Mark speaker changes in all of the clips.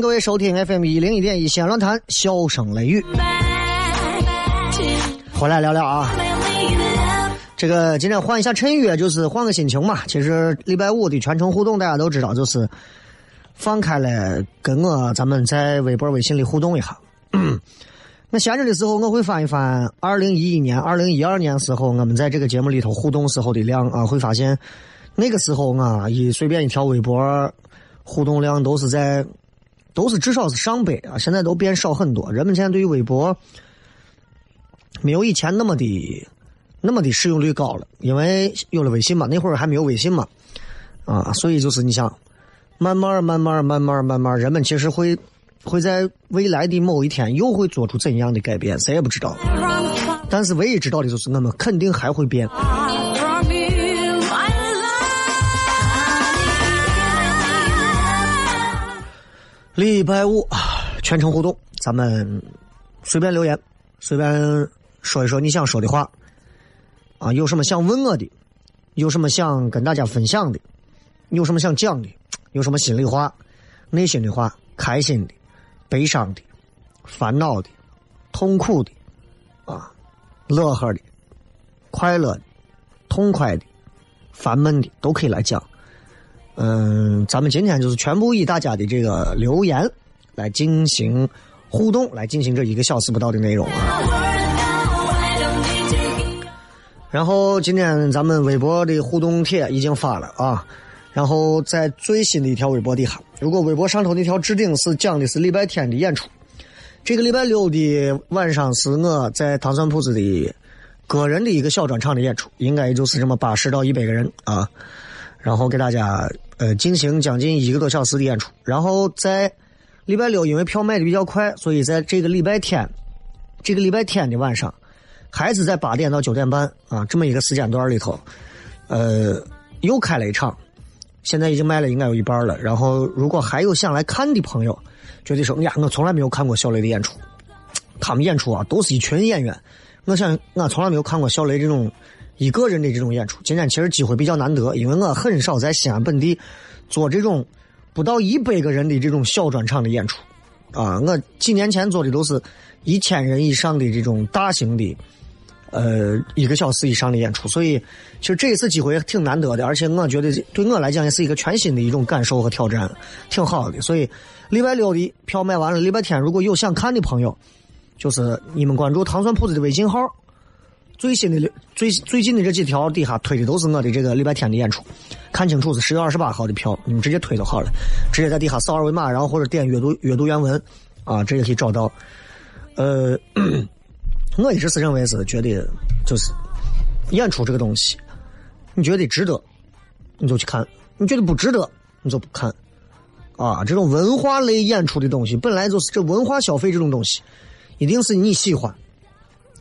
Speaker 1: 各位收听 FM 一零一点一线论坛，笑声雷雨，回来聊聊啊。这个今天换一下衬约，就是换个心情嘛。其实礼拜五的全程互动，大家都知道，就是放开了跟我咱们在微博、微信里互动一下。那闲着的时候，我会翻一翻二零一一年、二零一二年时候我们在这个节目里头互动时候的量啊，会发现那个时候啊，一随便一条微博互动量都是在都是至少是上百啊，现在都变少很多。人们现在对于微博没有以前那么的。那么的使用率高了，因为有了微信嘛，那会儿还没有微信嘛，啊，所以就是你想，慢慢慢慢慢慢慢慢，人们其实会会在未来的某一天又会做出怎样的改变，谁也不知道。但是唯一知道的就是，我们肯定还会变。礼拜五全程互动，咱们随便留言，随便说一说你想说的话。啊，有什么想问我的？有什么想跟大家分享的？有什么想讲的？有什么心里话、内心的话、开心的、悲伤的、烦恼的、痛苦的，啊，乐呵的、快乐的、痛快的、烦闷的，都可以来讲。嗯，咱们今天就是全部以大家的这个留言来进行互动，来进行这一个小时不到的内容啊。然后今天咱们微博的互动帖已经发了啊，然后在最新的一条微博底下，如果微博上头那条置顶是讲的是礼拜天的演出，这个礼拜六的晚上是我在糖蒜铺子的个人的一个小专场的演出，应该也就是这么八十到一百个人啊，然后给大家呃进行将近一个多小时的演出，然后在礼拜六因为票卖的比较快，所以在这个礼拜天，这个礼拜天的晚上。还是在八点到九点半啊，这么一个时间段里头，呃，又开了一场，现在已经卖了应该有一半了。然后，如果还有想来看的朋友，觉得说呀，我从来没有看过小雷的演出，他们演出啊都是一群演员，我想我从来没有看过小雷这种一个人的这种演出。今天其实机会比较难得，因为我很少在西安本地做这种不到一百个人的这种小专场的演出啊。我几年前做的都是一千人以上的这种大型的。呃，一个小时以上的演出，所以其实这一次机会挺难得的，而且我觉得对我来讲也是一个全新的一种感受和挑战，挺好的。所以礼拜六的票卖完了，礼拜天如果有想看的朋友，就是你们关注糖蒜铺子的微信号，最新的最最近的这几条底下推的都是我的这个礼拜天的演出，看清楚是十月二十八号的票，你们直接推就好了，直接在底下扫二维码，然后或者点阅读阅读原文，啊，这也可以找到，呃。我一直是认为是觉得，就是演出这个东西，你觉得值得，你就去看；你觉得不值得，你就不看。啊，这种文化类演出的东西，本来就是这文化消费这种东西，一定是你喜欢，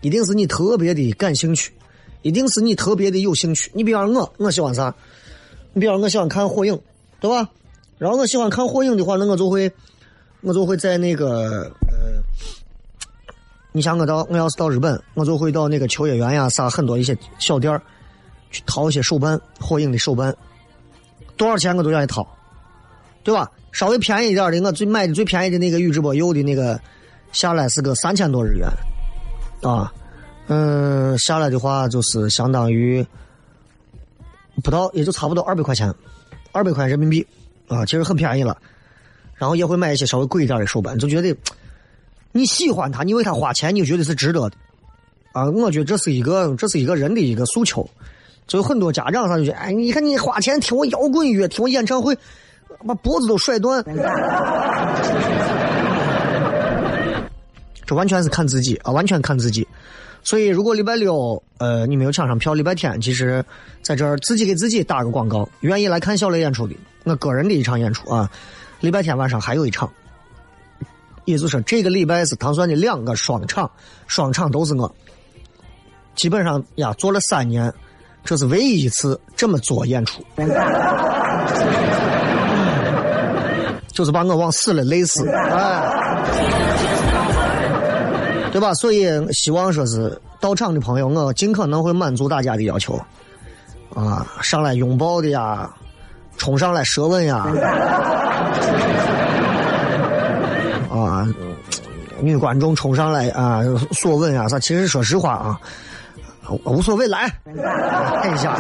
Speaker 1: 一定是你特别的感兴趣，一定是你特别的有兴趣。你比方我，我喜欢啥？你比方我喜欢看火影，对吧？然后我喜欢看火影的话，那我就会，我就会在那个呃，你像我到我要是到日本，我就会到那个秋叶原呀啥很多一些小店儿去淘一些手办，火影的手办，多少钱我都愿意掏，对吧？稍微便宜一点的，我最买的最便宜的那个宇智波鼬的那个，下来是个三千多日元，啊，嗯，下来的话就是相当于不到，也就差不多二百块钱，二百块人民币，啊，其实很便宜了。然后也会买一些稍微贵一点的手办，就觉得你喜欢它，你为它花钱，你就觉得是值得的，啊，我觉得这是一个，这是一个人的一个诉求。就有很多家长他就觉得，哎，你看你花钱听我摇滚乐，听我演唱会。把脖子都甩断，这完全是看自己啊，完全看自己。所以，如果礼拜六呃你没有抢上票，礼拜天其实在这儿自己给自己打个广告，愿意来看小雷演出的，我个人的一场演出啊。礼拜天晚上还有一场，也就是说这个礼拜是唐酸的两个双场，双场都是我。基本上呀，做了三年，这是唯一一次这么做演出。就是把我往死了累死，哎，对吧？所以希望说是到场的朋友，我尽可能会满足大家的要求，啊，上来拥抱的呀，冲上来舌吻呀，啊，女观众冲上来啊，索吻呀，啥？其实说实话啊，无所谓，来，看一下，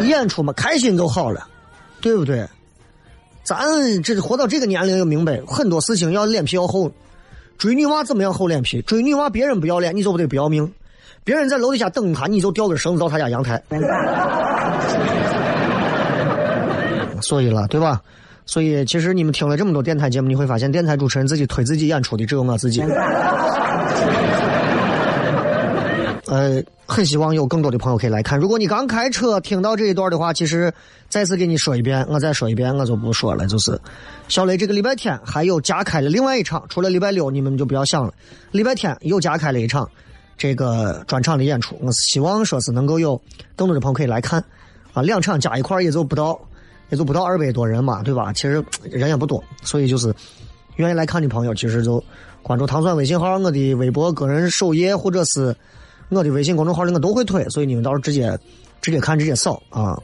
Speaker 1: 演出嘛，开心就好了，对不对？咱这活到这个年龄，要明白很多事情要脸皮要厚。追女娃怎么样厚脸皮？追女娃别人不要脸，你就不得不要命。别人在楼底下等他，你就吊根绳子到他家阳台。所以了，对吧？所以其实你们听了这么多电台节目，你会发现电台主持人自己推自己演出的只有我自己。呃，很希望有更多的朋友可以来看。如果你刚开车听到这一段的话，其实再次给你说一遍，我再说一遍，我就不说了。就是小雷这个礼拜天还有加开了另外一场，除了礼拜六你们就不要想了。礼拜天又加开了一场这个专场的演出，我是希望说是能够有更多的朋友可以来看啊。两场加一块也就不到，也就不到二百多人嘛，对吧？其实人也不多，所以就是愿意来看的朋友，其实就关注糖蒜微信号，我的微博个人首页或者是。我的微信公众号里我都会推，所以你们到时候直接直接看直接扫啊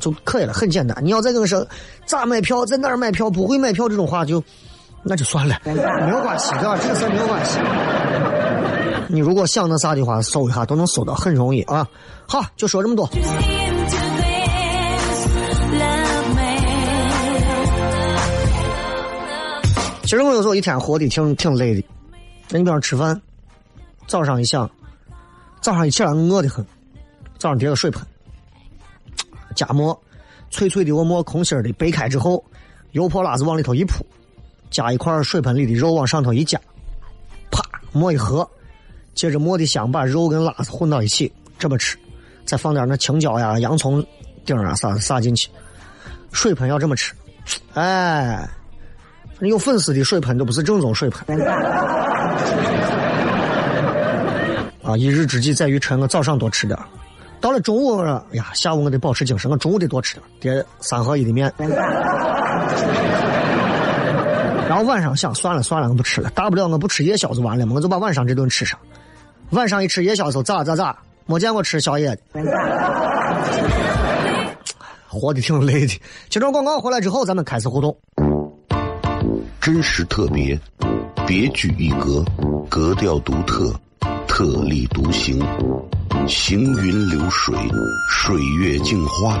Speaker 1: 就可以了，很简单。你要再跟我说咋买票，在哪儿买票，不会买票这种话就那就算了，没有关系，对吧？这个事儿没有关系。你如果想那啥的话，搜一下都能搜到，很容易啊。好，就说这么多。其实我有时候一天活的挺挺累的，那你比方吃饭，早上一想。早上一起来饿得很，早上叠个水盆，加馍，脆脆的我馍空心的掰开之后，油泼辣子往里头一铺，加一块水盆里的肉往上头一夹，啪馍一合，接着馍的香把肉跟辣子混到一起，这么吃，再放点那青椒呀、洋葱丁啊啥撒进去，水盆要这么吃，哎，有粉丝的水盆都不是正宗水盆。啊！一日之计在于晨，我早上多吃点到了中午，哎呀，下午我得保持精神，我中午得多吃点叠三合一的面。然后晚上想，算了算了，我不吃了，大不了我不吃夜宵就完了嘛，我就把晚上这顿吃上。晚上一吃夜宵时候咋咋咋，没见过吃宵夜的，活的挺累的。接着广告回来之后，咱们开始互动。
Speaker 2: 真实特别，别具一格，格调独特。特立独行，行云流水，水月镜花，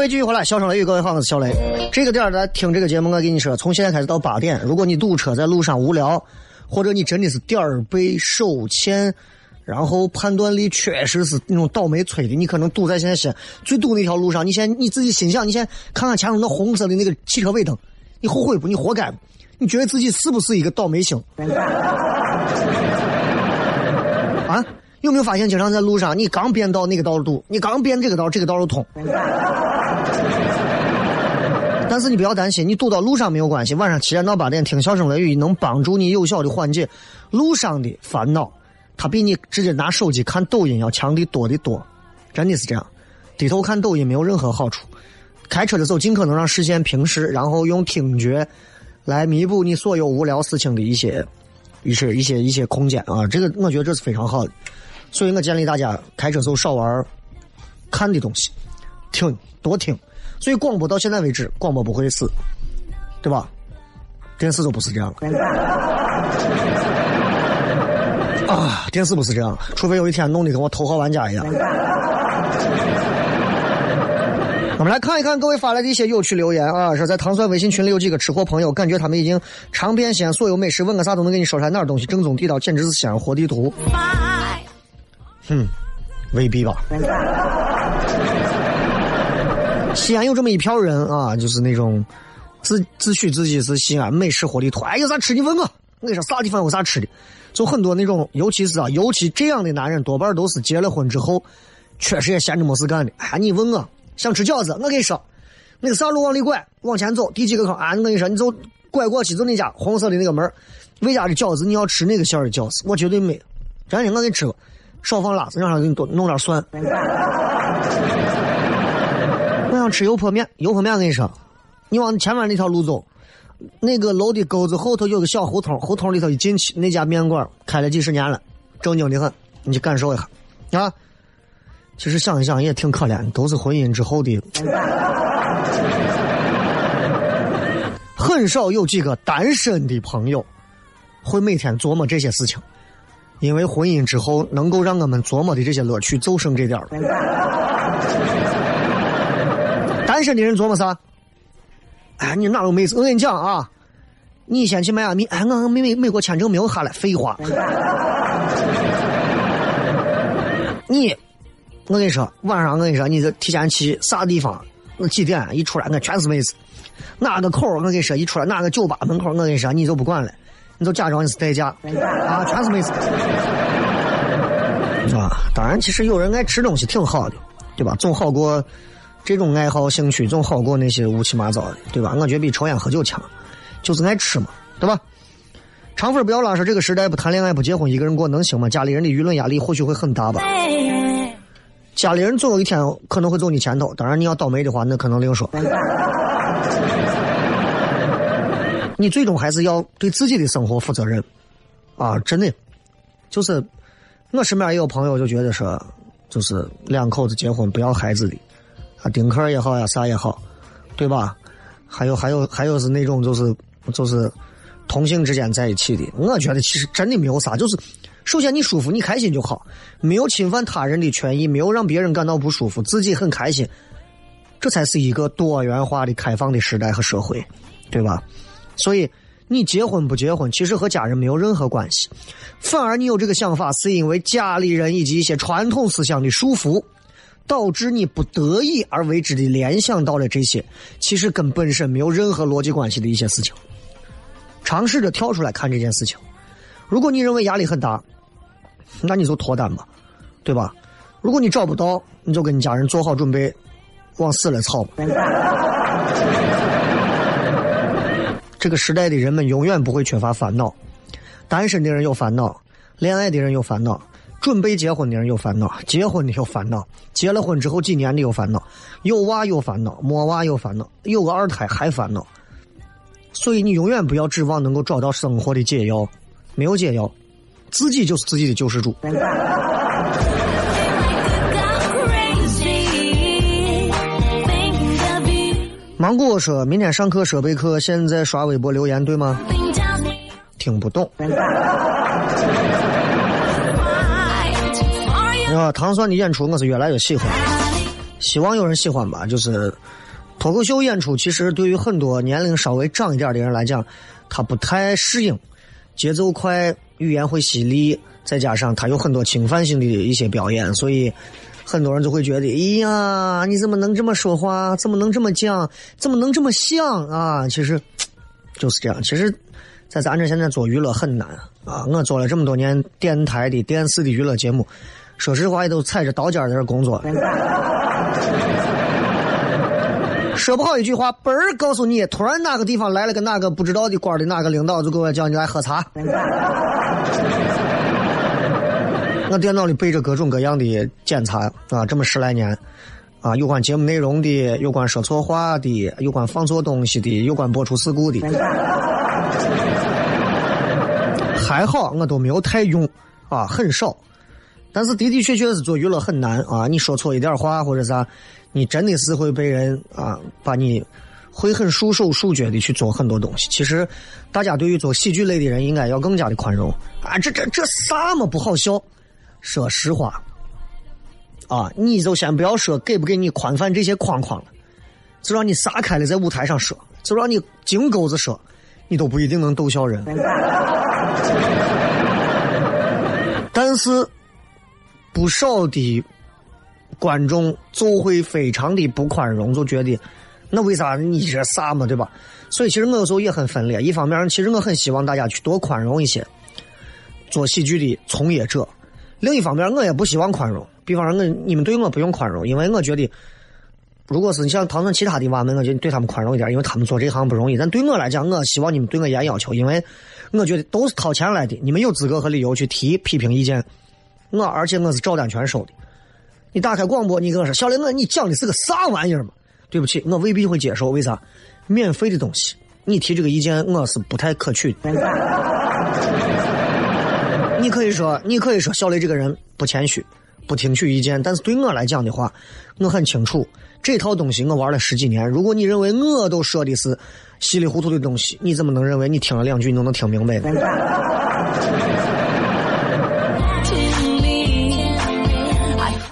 Speaker 1: 各位继续回来，笑声雷雨，各位好，我是小雷。这个点儿来听这个节目，我跟你说，从现在开始到八点，如果你堵车在路上无聊，或者你真的是点儿背手欠，然后判断力确实是那种倒霉催的，你可能堵在现在是最堵那条路上，你先你自己心想，你先看看前头那红色的那个汽车尾灯，你后悔不？你活该不？你觉得自己是不是一个倒霉星？啊？有没有发现，经常在路上，你刚变道那个道路堵，你刚变这个道，这个道路通。但是你不要担心，你堵到路上没有关系。晚上七点到八点听笑声雷雨，能帮助你有效的缓解路上的烦恼。它比你直接拿手机看抖音要强的多的多，真的是这样。低头看抖音没有任何好处。开车的时候尽可能让视线平视，然后用听觉来弥补你所有无聊事情的一些、一些、一些、一些空间啊。这个我觉得这是非常好的。所以我建议大家开车时候少玩看的东西，听多听。所以广播到现在为止，广播不会死，对吧？电视都不是这样。啊，电视不是这样，除非有一天弄得跟我头号玩家一样。我们来看一看各位发来的一些有趣留言啊，说在糖蒜微信群里有几个吃货朋友，感觉他们已经尝遍西安所有美食，问个啥都能给你说出来，哪儿东西正宗地道，简直是西安活地图。嗯，未必吧。西安有这么一票人啊，就是那种自自诩自己是西安美食活地图。哎，有啥吃你问我，我跟你说啥地方有啥吃的。就很多那种，尤其是啊，尤其这样的男人，多半都是结了婚之后，确实也闲着没事干的。哎，你问我想吃饺子，我跟你说，那个啥路往里拐，往前走第几个坑啊？我跟你说，你走拐过去，就那家红色的那个门，魏家的饺子，你要吃哪个馅的饺子？我绝对没。真的，我给你吃过。少放辣子，让他给你多弄点蒜。我想吃油泼面，油泼面跟你说，你往前面那条路走，那个楼的沟子后头有个小胡同，胡同里头一进去，那家面馆开了几十年了，正经的很，你去感受一下啊。其实想一想也挺可怜，都是婚姻之后的，很少有几个单身的朋友会每天琢磨这些事情。因为婚姻之后，能够让我们琢磨的这些乐趣就剩这点了。单身的人琢磨啥？哎，你哪有妹子？我跟你讲啊，你先去迈阿密。哎，我美美美国签证没有下来，废话。你，我跟你说，晚上我跟你说，你这提前去啥地方？那几点一出来，我全是妹子。哪个口我跟你说，一出来哪个酒吧门口，我跟你说，你就不管了。你就假装你是代驾啊，全是妹子，是吧？当然，其实有人爱吃东西挺好的，对吧？总好过这种爱好兴趣，总好过那些乌七八糟的，对吧？我觉得比抽烟喝酒强，就是爱吃嘛，对吧？长粉不要拉说这个时代不谈恋爱不结婚一个人过能行吗？家里人的舆论压力或许会很大吧。家里人总有一天可能会走你前头，当然你要倒霉的话，那可能另说。你最终还是要对自己的生活负责任，啊，真的，就是我身边也有朋友就觉得说，就是两口子结婚不要孩子的，啊，丁克也好呀，啥也好，对吧？还有还有还有是那种就是就是同性之间在一起的，我觉得其实真的没有啥，就是首先你舒服你开心就好，没有侵犯他人的权益，没有让别人感到不舒服，自己很开心，这才是一个多元化的开放的时代和社会，对吧？所以，你结婚不结婚，其实和家人没有任何关系，反而你有这个想法，是因为家里人以及一些传统思想的束缚，导致你不得已而为之的联想到了这些，其实跟本身没有任何逻辑关系的一些事情。尝试着跳出来看这件事情，如果你认为压力很大，那你就脱单吧，对吧？如果你找不到，你就跟你家人做好准备，往死了操。这个时代的人们永远不会缺乏烦恼，单身的人有烦恼，恋爱的人有烦恼，准备结婚的人有烦恼，结婚的有烦恼，结了婚之后几年的有烦恼，有娃有烦恼，没娃有烦恼，有个二胎还烦恼。所以你永远不要指望能够找到生活的解药，没有解药，自己就是自己的救世主。芒果说：“明天上课设备课，现在刷微博留言，对吗？”听不懂。啊，糖蒜的演出我是越来越喜欢，希望有人喜欢吧。就是脱口秀演出，其实对于很多年龄稍微长一点的人来讲，他不太适应，节奏快，语言会犀利，再加上他有很多侵犯性的一些表演，所以。很多人就会觉得，哎呀，你怎么能这么说话？怎么能这么讲？怎么能这么想啊？其实 就是这样。其实，在咱这现在做娱乐很难啊。我做了这么多年电台的、电视的娱乐节目，说实话也都踩着刀尖在这工作。说不好一句话，嘣儿告诉你，突然哪个地方来了个哪个不知道的官的哪个领导，就给我叫你来喝茶。我电脑里备着各种各样的检查啊，这么十来年，啊，有关节目内容的，有关说错话的，有关放错东西的，有关播出事故的，还好我都没有太用啊，很少。但是的的确确是做娱乐很难啊，你说错一点话或者啥，你真的是会被人啊把你会很束手束脚的去做很多东西。其实大家对于做喜剧类的人应该要更加的宽容啊，这这这啥么不好笑？说实话，啊，你就先不要说给不给你宽泛这些框框了，就让你撒开了在舞台上说，就让你金钩子说，你都不一定能逗笑人。但是不少的观众就会非常的不宽容，就觉得那为啥你这啥嘛，对吧？所以其实我有时候也很分裂，一方面其实我很希望大家去多宽容一些做喜剧的从业者。另一方面，我也不希望宽容。比方说，我你们对我不用宽容，因为我觉得，如果是你像唐僧其他的娃们，我就对他们宽容一点，因为他们做这行不容易。但对我来讲，我希望你们对我严要求，因为我觉得都是掏钱来的，你们有资格和理由去提批评意见。我而且我是照单全收的。你打开广播，你跟我说小雷，我你讲的是个啥玩意儿嘛？对不起，我未必会接受。为啥？免费的东西，你提这个意见，我是不太可取。你可以说，你可以说，小雷这个人不谦虚，不听取意见。但是对我来讲的话，我很清楚这套东西我玩了十几年。如果你认为我都说的是稀里糊涂的东西，你怎么能认为你听了两句你都能听明白呢？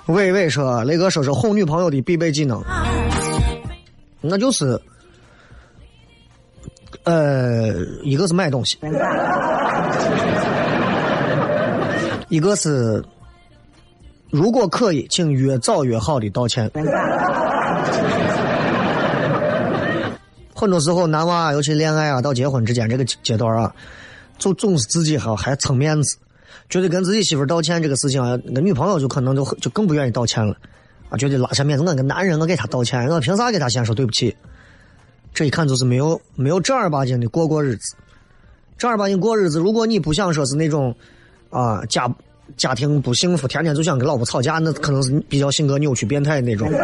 Speaker 1: 伟伟说：“雷哥说说哄女朋友的必备技能，那就是，呃，一个是买东西。”一个是，如果可以，请越早越好的道歉。很多时候，男娃尤其恋爱啊到结婚之间这个阶段啊，就总是自己还还撑面子，觉得跟自己媳妇道歉这个事情啊，那女朋友就可能就就更不愿意道歉了，啊，觉得拉下面子，我个男人，我给他道歉，我凭啥给他先说对不起？这一看就是没有没有正儿八经的过过日子，正儿八经过日子，如果你不想说是那种。啊，家家庭不幸福，天天就想跟老婆吵架，那可能是比较性格扭曲、变态那种。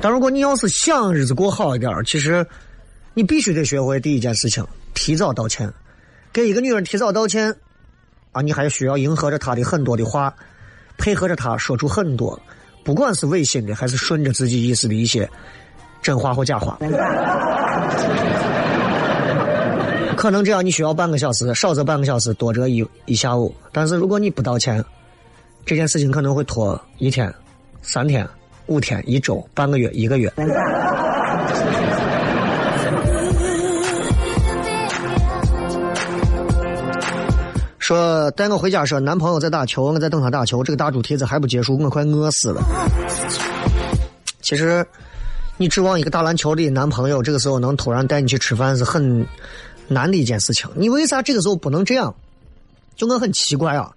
Speaker 1: 但如果你要是想日子过好一点，其实你必须得学会第一件事情：提早道歉。给一个女人提早道歉，啊，你还需要迎合着她的很多的话，配合着她说出很多，不管是违心的还是顺着自己意思的一些真话或假话。可能这样你需要半个小时，少则半个小时，多则一一下午。但是如果你不道歉，这件事情可能会拖一天、三天、五天、一周、半个月、一个月。说带我回家，说男朋友在打球，我在等他打球。这个大猪蹄子还不结束，我快饿死了。其实，你指望一个打篮球的男朋友这个时候能突然带你去吃饭是很。难的一件事情。你为啥这个时候不能这样？就我很奇怪啊！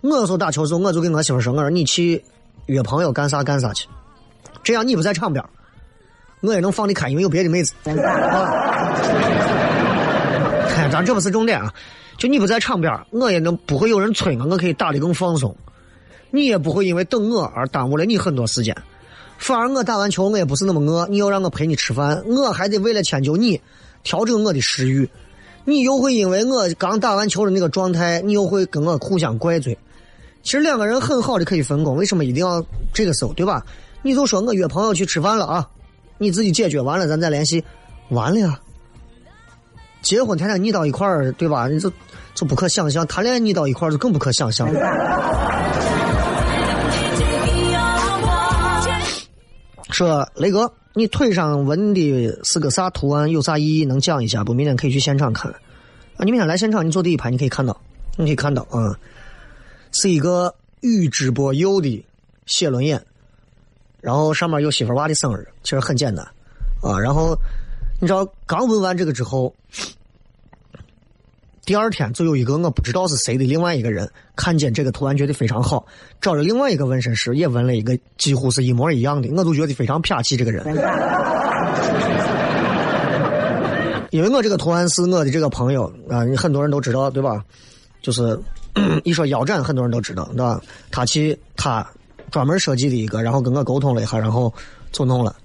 Speaker 1: 我有时候打球的时候，我就跟我媳妇说：“我说你去约朋友干啥干啥去，这样你不在场边，我也能放得开，因为有别的妹子。”看，咱这不是重点啊！就你不在场边，我也能不会有人催我，我可以打的更放松。你也不会因为等我而耽误了你很多时间。反而我打完球，我也不是那么饿，你要让我陪你吃饭，我还得为了迁就你，调整我的食欲。你又会因为我刚打完球的那个状态，你又会跟我互相怪罪。其实两个人很好的可以分工，为什么一定要这个时候，对吧？你就说我约朋友去吃饭了啊，你自己解决完了，咱再联系。完了呀，结婚天天腻到一块儿，对吧？你就就不可想象，谈恋爱腻到一块儿就更不可想象。说雷哥，你腿上纹的是个啥图案？有啥意义？能讲一下不？明天可以去现场看。啊，你明天来现场，你坐第一排，你可以看到，你可以看到啊，是一个宇智波鼬的写轮眼，然后上面有媳妇娃的生日，其实很简单啊。然后你知道，刚纹完这个之后。第二天就有一个我不知道是谁的另外一个人看见这个图案觉得非常好，找了另外一个纹身师也纹了一个几乎是一模一样的，我都觉得非常撇气这个人。因为我这个图案是我的这个朋友啊，你很多人都知道对吧？就是 一说腰斩，很多人都知道对吧？他去他专门设计的一个，然后跟我沟通了一下，然后就弄了。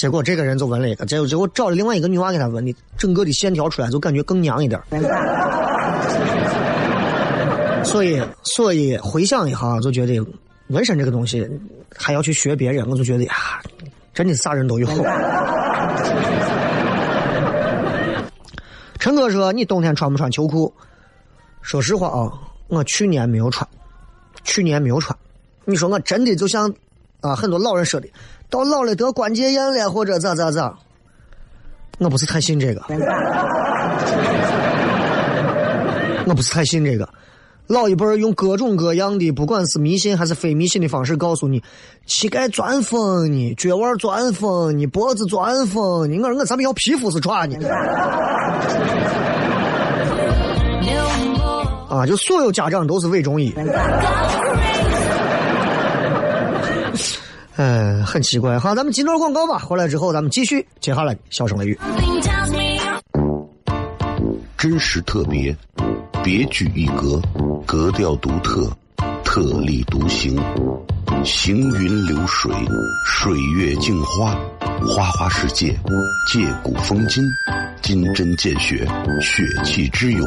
Speaker 1: 结果这个人就纹了一个，结果结果找了另外一个女娃给他纹的，整个的线条出来就感觉更娘一点。所以，所以回想一下，就觉得纹身这个东西还要去学别人，我就觉得呀，真的啥人都有。陈哥说：“你冬天穿不穿秋裤？”说实话啊，我去年没有穿，去年没有穿。你说我真的就像啊很多老人说的。到老了得关节炎了，或者咋咋咋，我不是太信这个，我不是太信这个。老一辈儿用各种各样的，不管是迷信还是非迷信的方式，告诉你膝盖钻风呢，脚腕钻风呢，脖子钻风呢。我说我咱们要皮肤是穿呢。啊，就所有家长都是伪中医。嗯，很奇怪。好，咱们进段广告吧。回来之后，咱们继续接下来笑声雷雨。
Speaker 2: 真实特别，别具一格，格调独特，特立独行，行云流水，水月镜花，花花世界，借古风今。金针见血，血气之勇，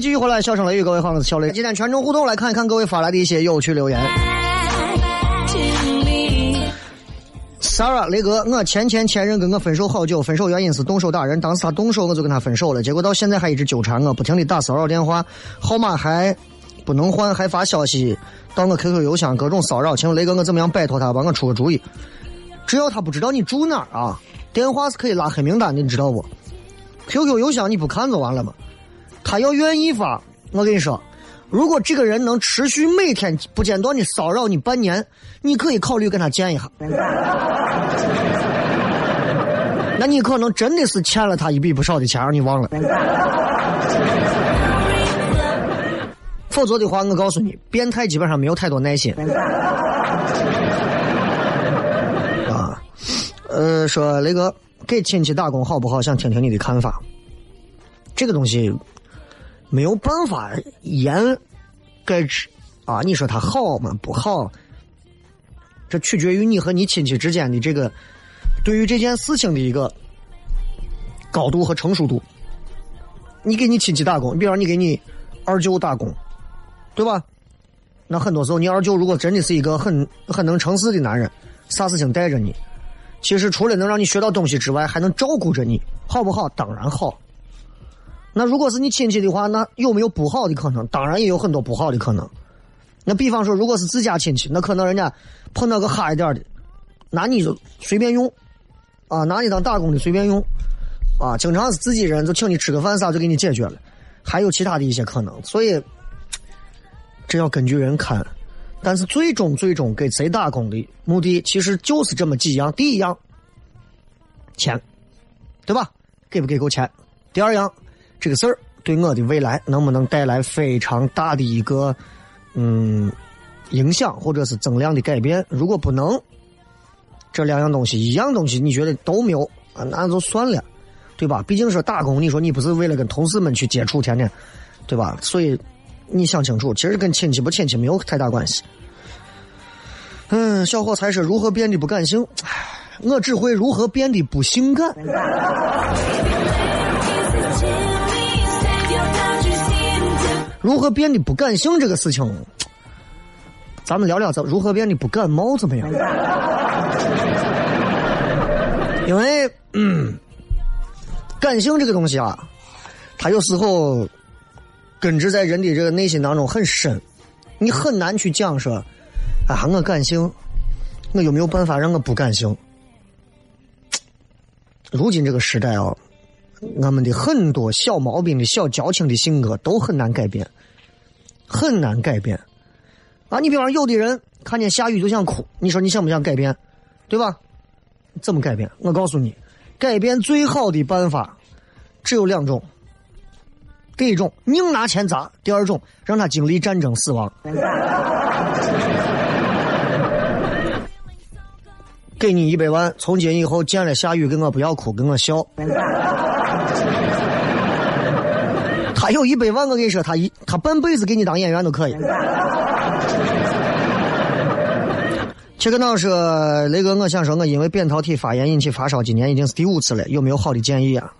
Speaker 1: 位继续回来，笑声雷雨，各位好，我是小雷。今天全程互动，来看一看各位发来的一些有趣留言。Sarah 雷哥，我前前前任跟我分手好久，分手原因是动手打人，当时他动手我就跟他分手了，结果到现在还一直纠缠我，不停的打骚扰电话，号码还不能换，还发消息到我 QQ 邮箱，各种骚扰。请问雷哥，我怎么样摆脱他？帮我出个主意。只要他不知道你住哪儿啊，电话是可以拉黑名单的，你知道不？QQ 邮箱你不看就完了吗？他要愿意发，我跟你说，如果这个人能持续每天不间断的骚扰你半年，你可以考虑跟他见一下。那你可能真的是欠了他一笔不少的钱，让你忘了。否则的话，我告诉你，变态基本上没有太多耐心。啊，呃，说那个给亲戚打工好不好？想听听你的看法。这个东西没有办法言概之啊！你说他好吗？不好，这取决于你和你亲戚之间的这个对于这件事情的一个高度和成熟度。你给你亲戚打工，比方你给你二舅打工。对吧？那很多时候，你二舅如果真的是一个很很能成事的男人，啥事情带着你，其实除了能让你学到东西之外，还能照顾着你，好不好？当然好。那如果是你亲戚的话，那有没有不好的可能？当然也有很多不好的可能。那比方说，如果是自家亲戚，那可能人家碰到个哈一点的，拿你就随便用，啊，拿你当打工的随便用，啊，经常是自己人就请你吃个饭啥就给你解决了，还有其他的一些可能，所以。这要根据人看，但是最终最终给谁打工的目的，其实就是这么几样：第一样，钱，对吧？给不给够钱？第二样，这个事儿对我的未来能不能带来非常大的一个嗯影响，或者是增量的改变？如果不能，这两样东西一样东西你觉得都没有啊，那就算了，对吧？毕竟是打工，你说你不是为了跟同事们去接触，天天，对吧？所以。你想清楚，其实跟亲戚不亲戚没有太大关系。嗯，小伙才是如何变得不感性，我只会如何变得不性感。如何变得不感性这个事情，咱们聊聊，怎如何变得不感冒怎么样？因为，嗯，感性这个东西啊，它有时候。根植在人的这个内心当中很深，你很难去讲说，啊，我感性，我有没有办法让我不感性？如今这个时代啊，我们的很多小毛病的小矫情的性格都很难改变，很难改变。啊，你比方有的人看见下雨就想哭，你说你想不想改变？对吧？怎么改变？我告诉你，改变最好的办法只有两种。第一种，硬拿钱砸；第二种，让他经历战争死亡。给你一百万，从今以后见了下雨，给我不要哭，给我笑。他有一百万，我跟你说，他一他半辈子给你当演员都可以。切 克闹说：“雷哥，我想说，我因为扁桃体发炎引起发烧，今年已经是第五次了，有没有好的建议啊？”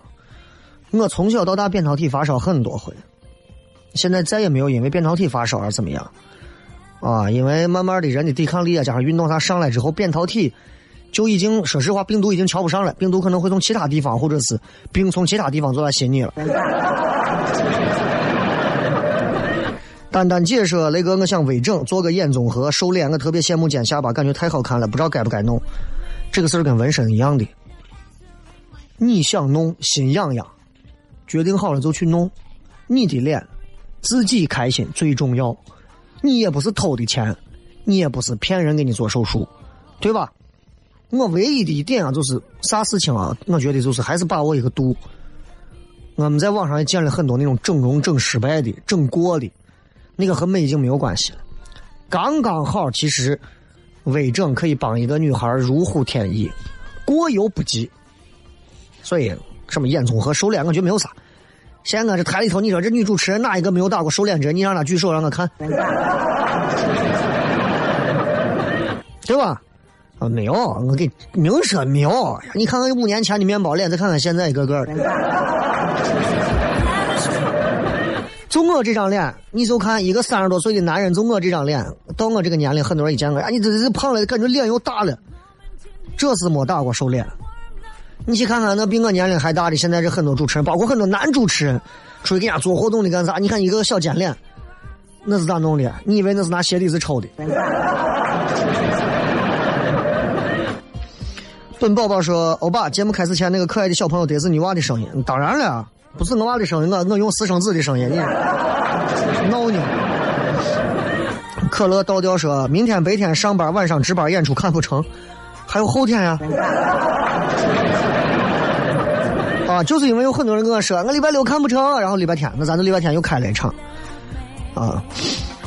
Speaker 1: 我从小到大扁桃体发烧很多回，现在再也没有因为扁桃体发烧而怎么样，啊，因为慢慢的人的抵抗力啊加上运动它上来之后，扁桃体就已经说实话病毒已经瞧不上了，病毒可能会从其他地方或者是病从其他地方做来袭你了。丹丹姐说：“雷哥，我想微整，做个眼综合，瘦脸，我特别羡慕尖下巴，感觉太好看了，不知道该不该弄。这个事儿跟纹身一样的，你想弄，心痒痒。”决定好了就去弄，你的脸，自己开心最重要。你也不是偷的钱，你也不是骗人给你做手术，对吧？我唯一的一点啊，就是啥事情啊，我觉得就是还是把握一个度。我们在网上也见了很多那种整容整失败的、整过的，那个和美已经没有关系了。刚刚好，其实微整可以帮一个女孩如虎添翼，过犹不及。所以。什么眼综合瘦脸，我觉得没有啥。现在这台里头，你说这女主持人哪一个没有打过瘦脸针？你让她举手让我看，对吧？啊，没有，我给明说没有。你看看五年前的面包脸，再看看现在一个个的。就我这张脸，你就看一个三十多岁的男人，就我这张脸，到我这个年龄，很多人一见我，啊，你这这胖了，感觉脸又大了。这是没打过瘦脸。你去看看那比我年龄还大的，现在这很多主持人，包括很多男主持人，出去给人家做活动的干啥？你看一个小尖脸，那是咋弄的？你以为那是拿鞋底子抽的？本宝宝说：“欧巴，节目开始前那个可爱的小朋友，得是你娃的声音。当然了，不是我娃的声音，我我用私生子的声音。你闹呢？”可乐倒吊说：“明天白天上班，晚上值班演出看不成，还有后天呀。”啊，就是因为有很多人跟我说，我礼拜六看不成，然后礼拜天，那咱就礼拜天又开了一场。啊。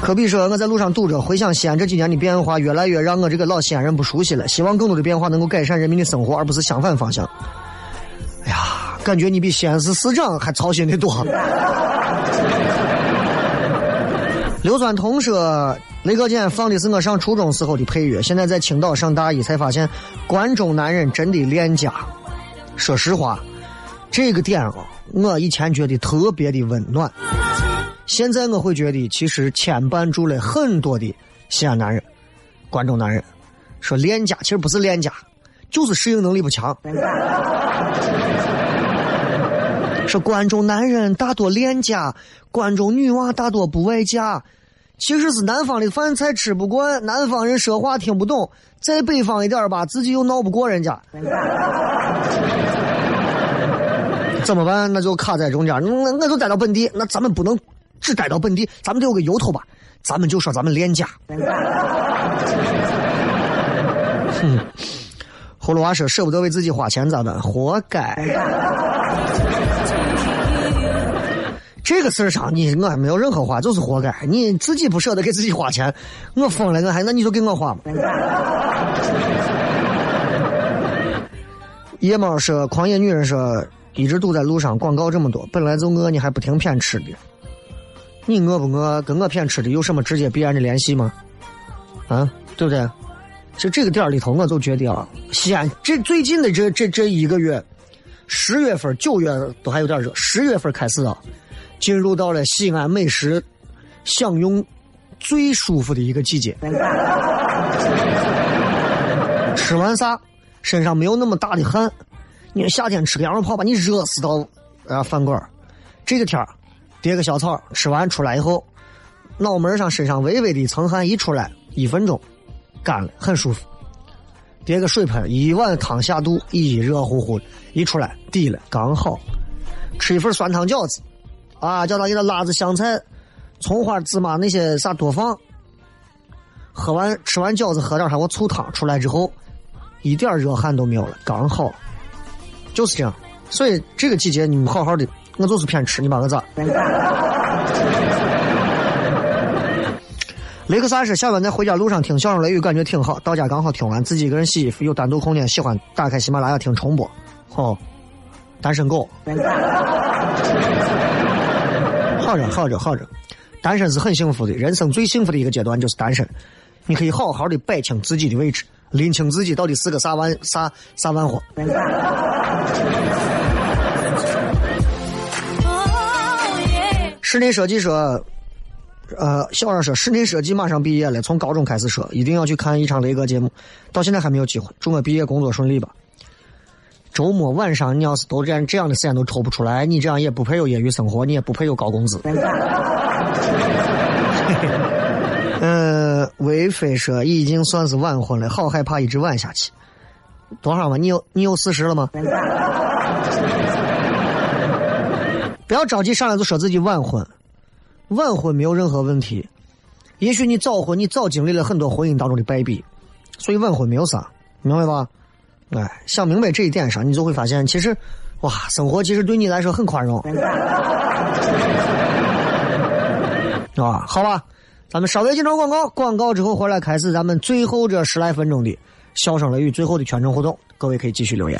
Speaker 1: 科比说，我在路上堵着，回想西安这几年的变化，越来越让我这个老西安人不熟悉了。希望更多的变化能够改善人民的生活，而不是相反方向。哎呀，感觉你比西安市市长还操心的多。硫酸铜说，雷哥今天放的是我上初中时候的配乐，现在在青岛上大一才发现，关中男人真的恋家。说实话，这个点啊，我以前觉得特别的温暖。现在我会觉得，其实牵绊住了很多的西安男人、关中男人。说恋家，其实不是恋家，就是适应能力不强。说关中男人大多恋家，关中女娃大多不外嫁。其实是南方的饭菜吃不惯，南方人说话听不懂，再北方一点吧，自己又闹不过人家。怎么办？那就卡在中间，那那就待到本地，那咱们不能。只待到本地，咱们得有个由头吧？咱们就说咱们恋家。哼，葫芦娃说舍不得为自己花钱咋办？活该。这个事儿上，你我还没有任何话，就是活该。你自己不舍得给自己花钱，我疯了，我还那你就给我花嘛。夜猫说，狂野女人说，一直堵在路上，广告这么多，本来就饿，你还不停骗吃的。你饿不饿？跟我偏吃的有什么直接必然的联系吗？啊，对不对？就这个点儿里头，我就觉得啊，西安这最近的这这这一个月，十月份、九月都还有点热，十月份开始啊，进入到了西安美食享用最舒服的一个季节。吃完啥，身上没有那么大的汗。你夏天吃个羊肉泡，把你热死到啊饭馆这个天儿。叠个小草，吃完出来以后，脑门上身上微微的一层汗一出来，一分钟干了，很舒服。叠个水盆，一碗汤下肚，咦，热乎乎的，一出来底了，刚好。吃一份酸汤饺子，啊，叫他给他辣子、香菜、葱花、芝麻那些啥多放。喝完吃完饺子，喝点啥我醋汤，出来之后一点热汗都没有了，刚好。就是这样，所以这个季节你们好好的。我就是偏吃，你把我咋？雷克萨斯下班在回家路上听《相声雷雨》，感觉挺好。到家刚好听完，自己一个人洗衣服，有单独空间，喜欢打开喜马拉雅听重播。好，单身狗。好着好着好着，单身是很幸福的，人生最幸福的一个阶段就是单身。你可以好好的摆清自己的位置，拎清自己到底是个啥玩啥啥玩货。室内设计说，呃，小二说室内设计马上毕业了，从高中开始说，一定要去看一场雷哥节目，到现在还没有机会。祝我毕业工作顺利吧。周末晚上你要是都这样这样的时间都抽不出来，你这样也不配有业余生活，你也不配有高工资。嗯，魏飞说已经算是晚婚了，好害怕一直晚下去。多少吗？你有你有四十了吗？不要着急上来就说自己晚婚，晚婚没有任何问题。也许你早婚，你早经历了很多婚姻当中的败笔，所以晚婚没有啥，明白吧？哎，想明白这一点上，你就会发现，其实，哇，生活其实对你来说很宽容，啊，好吧，咱们稍微进场广告，广告之后回来开始咱们最后这十来分钟的笑声雷雨最后的全程互动，各位可以继续留言。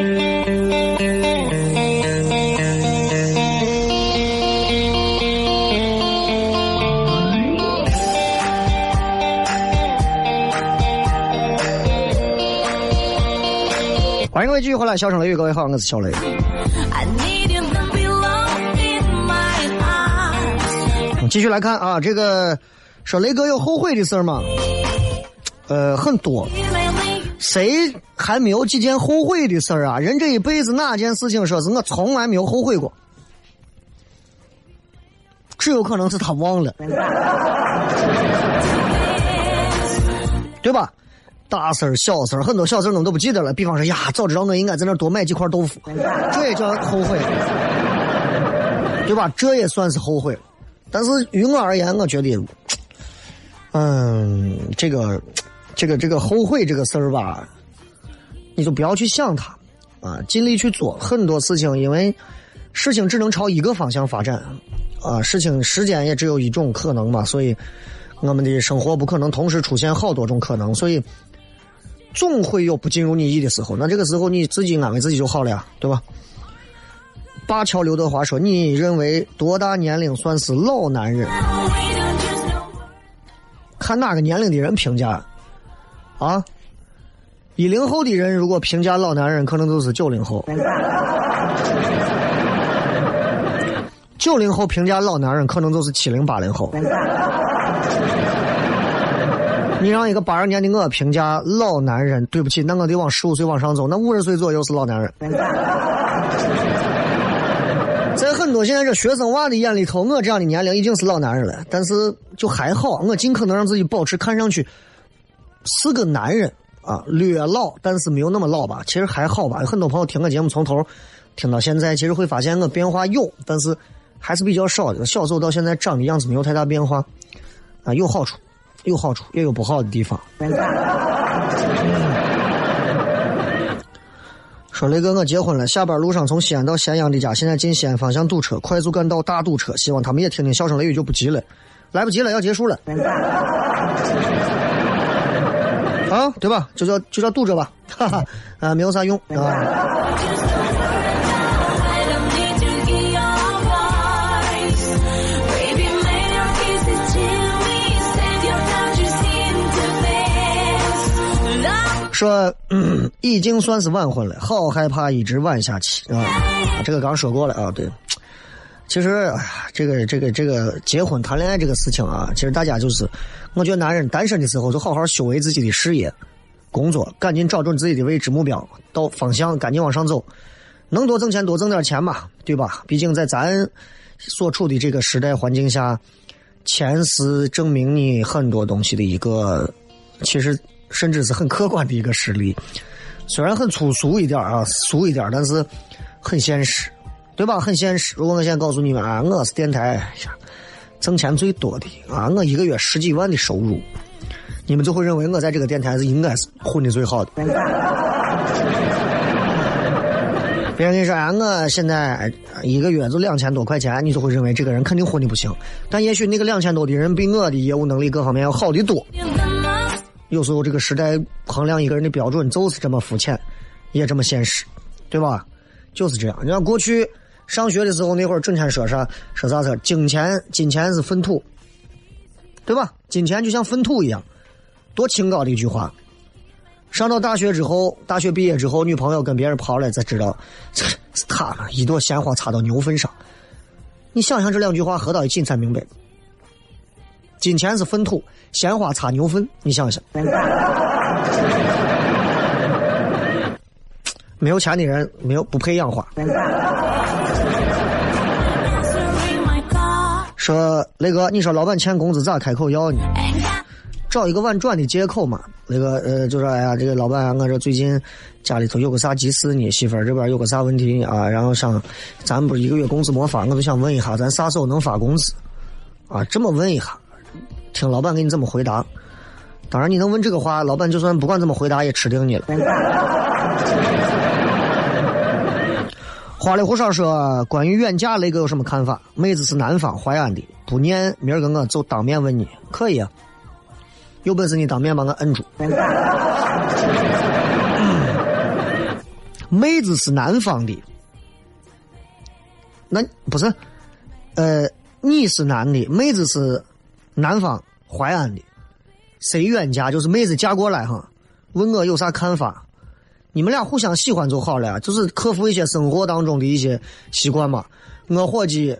Speaker 1: 继续回来，笑声雷雨，各位好，我是小雷。继续来看啊，这个说雷哥有后悔的事儿吗？呃，很多。谁还没有几件后悔的事儿啊？人这一辈子哪件事情说是我从来没有后悔过？只有可能是他忘了，对吧？大事儿、小事儿，很多小事儿我都不记得了。比方说呀，早知道我应该在那多买几块豆腐，这也叫后悔，对吧？这也算是后悔。但是于我而言，我觉得，嗯，这个，这个，这个后悔这个事儿吧，你就不要去想它，啊，尽力去做很多事情，因为事情只能朝一个方向发展，啊，事情时间也只有一种可能嘛，所以我们的生活不可能同时出现好多种可能，所以总会有不尽如你意的时候，那这个时候你自己安慰自己就好了呀，对吧？灞桥刘德华说：“你认为多大年龄算是老男人？看哪个年龄的人评价啊？一零后的人如果评价老男人，可能都是九零后；九零后评价老男人，可能都是七零八零后。你让一个八二年的我评价老男人，对不起，那我得往十五岁往上走，那五十岁左右是老男人。”在很多现在这学生娃的眼里头，我这样的年龄已经是老男人了。但是就还好，我尽可能让自己保持看上去是个男人啊，略老，但是没有那么老吧。其实还好吧。有很多朋友听我节目从头听到现在，其实会发现我变化有，但是还是比较少的。小时候到现在长的样子没有太大变化啊，有好处，有好处，也有不好的地方。说雷哥，我结婚了，下班路上从西安到咸阳的家，现在进西安方向堵车，快速赶到大堵车，希望他们也听听笑声雷雨就不急了，来不及了，要结束了，啊，对吧？就叫就叫堵着吧，哈哈，啊，没有啥用啊。说已经算是晚婚了，好害怕一直晚下去啊！这个刚说过了啊，对。其实，哎呀，这个这个这个结婚谈恋爱这个事情啊，其实大家就是，我觉得男人单身的时候就好好修为自己的事业、工作，赶紧找准自己的位置目标，到方向，赶紧往上走，能多挣钱多挣点钱嘛，对吧？毕竟在咱所处的这个时代环境下，钱是证明你很多东西的一个，其实。甚至是很客观的一个实例，虽然很粗俗一点啊，俗一点，但是很现实，对吧？很现实。如果我现在告诉你们啊，我是电台挣钱最多的啊，我一个月十几万的收入，你们就会认为我在这个电台是应该是混的最好的。别人跟你说啊，我现在一个月就两千多块钱，你就会认为这个人肯定混的不行。但也许那个两千多的人比我的业务能力各方面要好的多。有时候这个时代衡量一个人的标准就是这么肤浅，也这么现实，对吧？就是这样。你看过去上学的时候那会儿，整天说啥说啥子，金钱金钱是粪土，对吧？金钱就像粪土一样，多清高的一句话。上到大学之后，大学毕业之后，女朋友跟别人跑了，才知道是他一朵鲜花插到牛粪上。你想想这两句话合到一起，你才明白。金钱是粪土，鲜花插牛粪，你想想。没有钱的人没有不配养花。说雷哥，你说老板欠工资咋开口要呢？找一个婉转的借口嘛。那个呃，就说哎呀，这个老板，我这最近家里头有个啥急事呢？媳妇儿这边有个啥问题啊？然后想，咱不是一个月工资没发，我就想问一下，咱啥时候能发工资？啊，这么问一下，听老板给你怎么回答。当然，你能问这个话，老板就算不管怎么回答，也吃定你了。花里胡哨说，关于远嫁，雷哥有什么看法？妹子是南方淮安的，不念，明儿个我就当面问你，可以啊。有本事你当面把我摁住。妹子是南方的，那不是？呃，你是男的，妹子是南方淮安的，谁远嫁就是妹子嫁过来哈？问我有啥看法？你们俩互相喜欢就好了，就是克服一些生活当中的一些习惯嘛。我伙计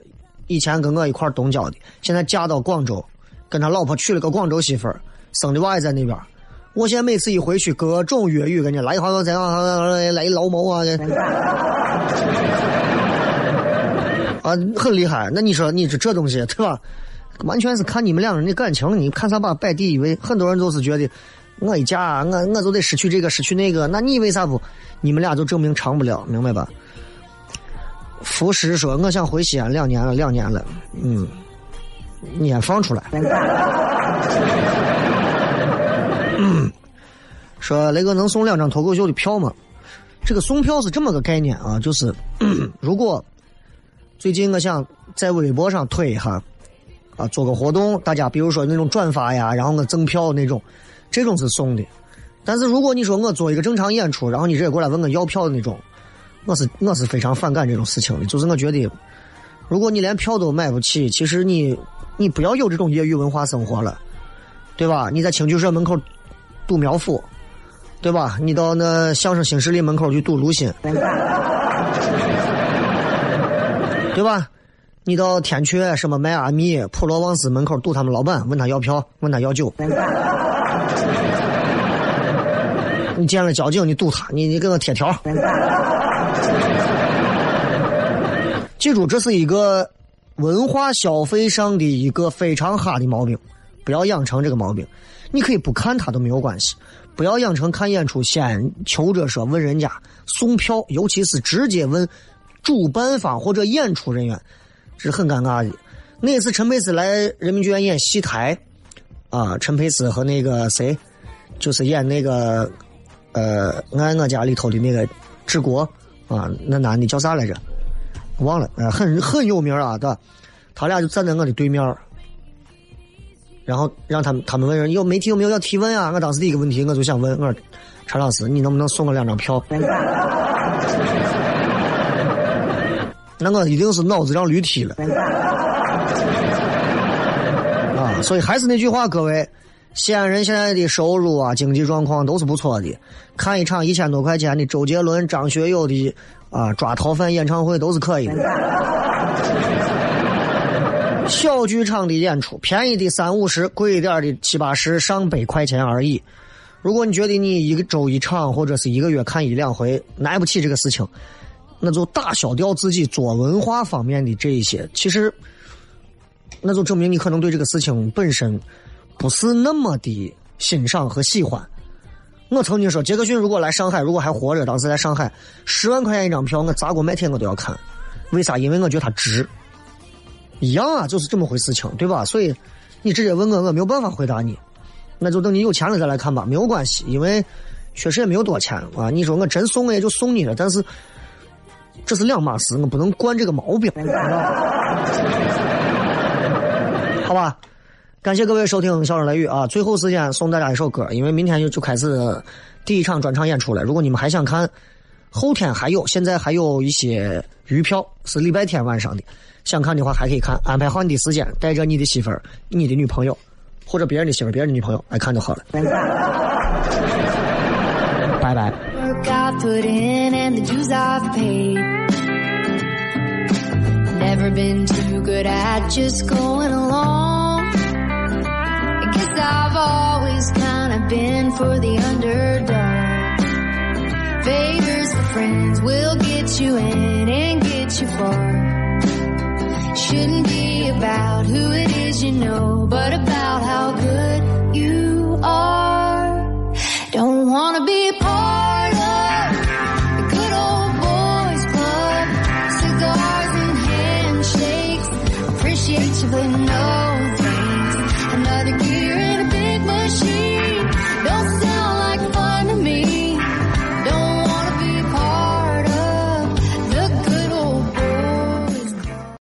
Speaker 1: 以前跟我一块东郊的，现在嫁到广州，跟他老婆娶了个广州媳妇儿。生的娃也在那边，我现在每次一回去，各种粤语跟你来一行这样，来一老毛啊，啊，很厉害。那你说你这这东西对吧？完全是看你们两个人的感情。你看啥把摆第一位？很多人都是觉得我一嫁，我我就得失去这个，失去那个。那你为啥不？你们俩就证明长不了，明白吧？福师说：“我想回西安两年了，两年了。”嗯，你先放出来。说雷哥能送两张脱口秀的票吗？这个送票是这么个概念啊，就是如果最近我想在微博上推一下啊，做个活动，大家比如说那种转发呀，然后我赠票那种，这种是送的。但是如果你说我做一个正常演出，然后你直接过来问我要票的那种，我是我是非常反感这种事情的。就是我觉得，如果你连票都买不起，其实你你不要有这种业余文化生活了，对吧？你在青剧社门口堵苗阜。对吧？你到那相声新势力门口去堵卢鑫，对吧？你到天阙什么迈阿密、普罗旺斯门口堵他们老板，问他要票，问他要酒。你见了交警，你堵他，你你给我贴条。记住，这是一个文化消费上的一个非常哈的毛病，不要养成这个毛病。你可以不看他都没有关系。不要养成看演出先求着说问人家送票，尤其是直接问主办方或者演出人员，这是很尴尬的。那次陈佩斯来人民剧院演戏台，啊，陈佩斯和那个谁，就是演那个呃爱我家里头的那个治国啊，那男的叫啥来着？忘了，很很有名啊，对他俩就站在我的对面。然后让他们他们问人有媒体有没有要提问啊？我当时第一个问题我就想问，我说陈老师，你能不能送我两张票？那我一定是脑子让驴踢了啊！所以还是那句话，各位，西安人现在的收入啊，经济状况都是不错的。看一场一千多块钱的周杰伦、张学友的啊抓逃犯演唱会都是可以的。小剧场的演出，便宜的三五十，贵一点的七八十，上百块钱而已。如果你觉得你一个周一场或者是一个月看一两回，耐不起这个事情，那就打消掉自己做文化方面的这一些。其实，那就证明你可能对这个事情本身不是那么的欣赏和喜欢。我曾经说，杰克逊如果来上海，如果还活着，当时在上海，十万块钱一张票，我砸锅卖铁我都要看。为啥？因为我觉得他值。一样啊，就是这么回事情，对吧？所以你直接问我，我没有办法回答你。那就等你有钱了再来看吧，没有关系，因为确实也没有多钱啊。你说我真送我也就送你了，但是这是两码事，我不能惯这个毛病，好吧？感谢各位收听《笑声雷雨》啊！最后时间送大家一首歌，因为明天就就开始第一场专场演出了。如果你们还想看，后天还有，现在还有一些余票，是礼拜天晚上的。想看的话还可以看，安排好你的时间，带着你的媳妇儿、你的女朋友，或者别人的媳妇儿、别人的女朋友来看就好了。拜拜。
Speaker 3: work I put in and the dues I've paid. Never been too good at just going along. I guess I've always kinda been for the underdog. Favors for friends will get you in and get you far. Shouldn't be about who it is you know, but about how good you are. Don't wanna be a part